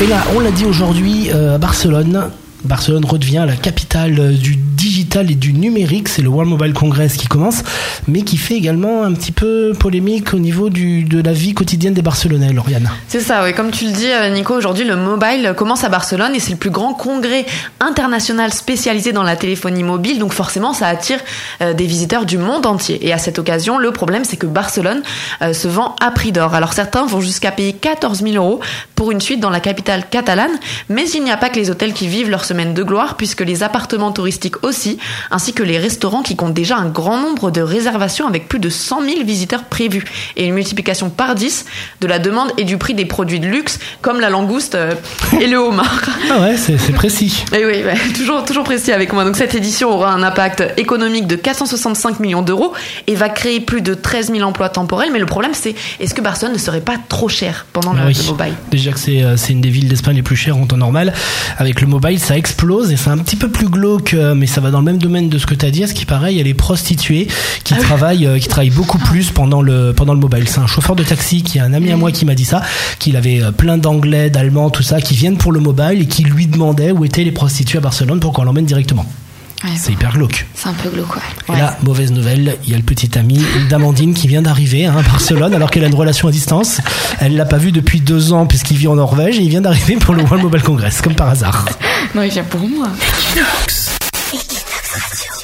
Et là, on l'a dit aujourd'hui, euh, Barcelone, Barcelone redevient la capitale euh, du et du numérique. C'est le World Mobile Congress qui commence, mais qui fait également un petit peu polémique au niveau de la vie quotidienne des Barcelonais, Lauriane. C'est ça, oui. Comme tu le dis, euh, Nico, aujourd'hui, le mobile commence à Barcelone et c'est le plus grand congrès international spécialisé dans la téléphonie mobile. Donc forcément, ça attire euh, des visiteurs du monde entier. Et à cette occasion, le problème, c'est que Barcelone euh, se vend à prix d'or. Alors certains vont jusqu'à payer 14 000 euros pour une suite dans la capitale catalane. Mais il n'y a pas que les hôtels qui vivent leur semaine de gloire, puisque les appartements touristiques aussi, ainsi que les restaurants qui comptent déjà un grand nombre de réservations avec plus de 100 000 visiteurs prévus. Et une multiplication par 10 de la demande et du prix des produits de luxe, comme la langouste euh, et le homard. Ah ouais, c'est précis. Et oui, ouais, toujours, toujours précis avec moi. Donc cette édition aura un impact économique de 465 millions d'euros et va créer plus de 13 000 emplois temporels. Mais le problème, c'est est-ce que Barcelone ne serait pas trop cher pendant Ah le, oui. le mobile? Déjà que c'est euh, c'est une des villes d'Espagne les plus chères en temps normal. Avec le mobile, ça explose et c'est un petit peu plus glauque, euh, mais ça va dans le même domaine de ce que tu as dit. À ce qui paraît, il y a les prostituées qui Ah travaillent, euh, qui travaillent beaucoup plus pendant le pendant le mobile. C'est un chauffeur de taxi qui est un ami à moi qui m'a dit ça, qu'il avait euh, plein d'anglais, d'allemands, tout ça, qui viennent pour le mobile et qui lui demandaient où étaient les prostituées à Barcelone pour qu'on l'emmène directement. Ouais, C'est hyper glauque. c'est un peu glauque, ouais. Et là, mauvaise nouvelle, il y a le petit ami d'Amandine qui vient d'arriver hein, à Barcelone alors qu'elle a une relation à distance. Elle l'a pas vu depuis deux ans puisqu'il vit en Norvège et il vient d'arriver pour le World Mobile Congress, comme par hasard. Non, il vient pour moi. Equinox. Radio.